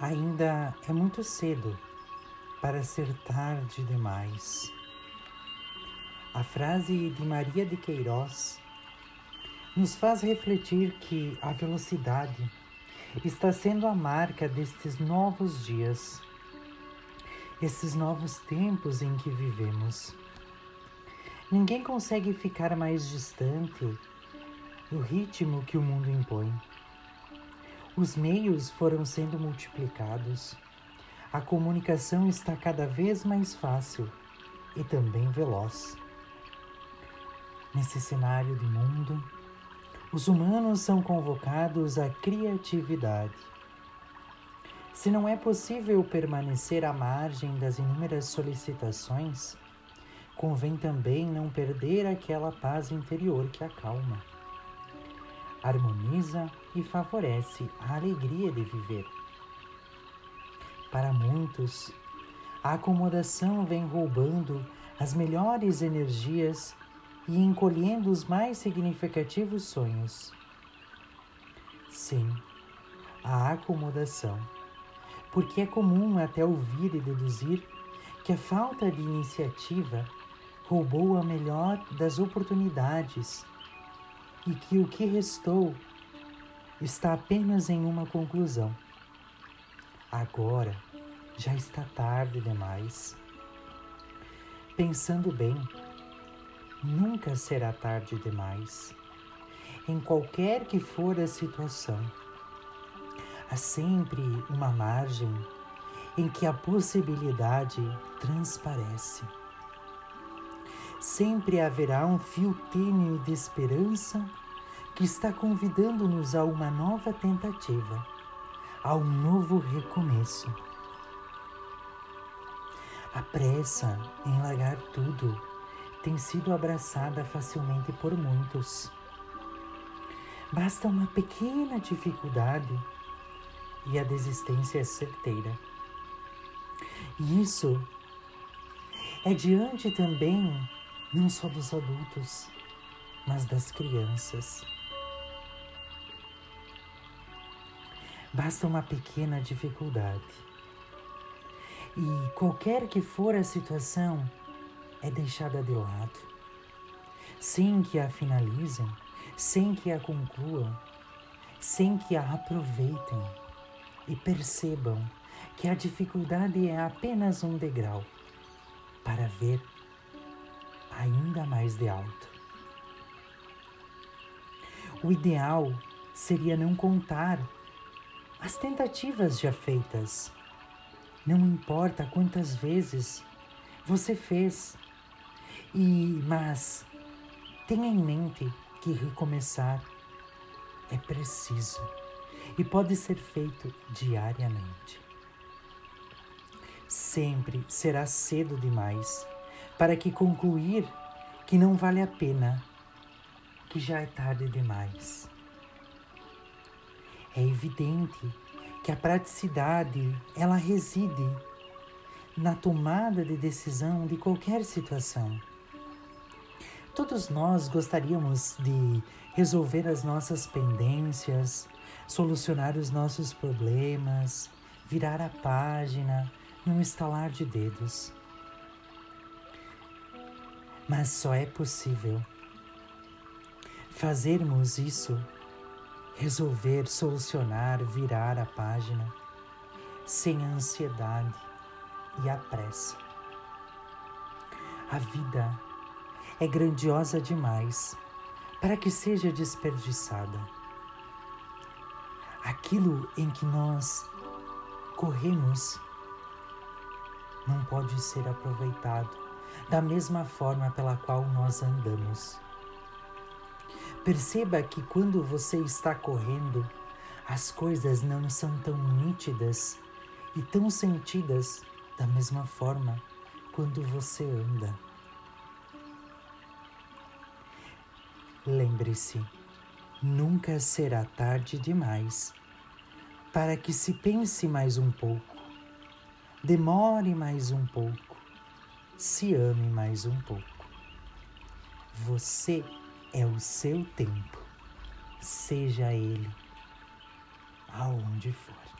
Ainda é muito cedo para ser tarde demais. A frase de Maria de Queiroz nos faz refletir que a velocidade está sendo a marca destes novos dias, esses novos tempos em que vivemos. Ninguém consegue ficar mais distante do ritmo que o mundo impõe. Os meios foram sendo multiplicados. A comunicação está cada vez mais fácil e também veloz. Nesse cenário de mundo, os humanos são convocados à criatividade. Se não é possível permanecer à margem das inúmeras solicitações, convém também não perder aquela paz interior que acalma harmoniza e favorece a alegria de viver. Para muitos, a acomodação vem roubando as melhores energias e encolhendo os mais significativos sonhos. Sim, a acomodação, porque é comum até ouvir e deduzir que a falta de iniciativa roubou a melhor das oportunidades e que o que restou está apenas em uma conclusão. Agora já está tarde demais. Pensando bem, nunca será tarde demais. Em qualquer que for a situação, há sempre uma margem em que a possibilidade transparece sempre haverá um fio tênue de esperança que está convidando-nos a uma nova tentativa, a um novo recomeço. A pressa em largar tudo tem sido abraçada facilmente por muitos. Basta uma pequena dificuldade e a desistência é certeira. E isso é diante também não só dos adultos, mas das crianças. Basta uma pequena dificuldade. E qualquer que for a situação, é deixada de lado. Sem que a finalizem, sem que a concluam, sem que a aproveitem e percebam que a dificuldade é apenas um degrau para ver ainda mais de alto. O ideal seria não contar as tentativas já feitas. Não importa quantas vezes você fez. E mas tenha em mente que recomeçar é preciso e pode ser feito diariamente. Sempre será cedo demais para que concluir que não vale a pena, que já é tarde demais. É evidente que a praticidade, ela reside na tomada de decisão de qualquer situação. Todos nós gostaríamos de resolver as nossas pendências, solucionar os nossos problemas, virar a página num estalar de dedos. Mas só é possível fazermos isso, resolver, solucionar, virar a página, sem a ansiedade e a pressa. A vida é grandiosa demais para que seja desperdiçada. Aquilo em que nós corremos não pode ser aproveitado da mesma forma pela qual nós andamos. Perceba que quando você está correndo, as coisas não são tão nítidas e tão sentidas da mesma forma quando você anda. Lembre-se, nunca será tarde demais para que se pense mais um pouco, demore mais um pouco se ame mais um pouco. Você é o seu tempo, seja ele aonde for.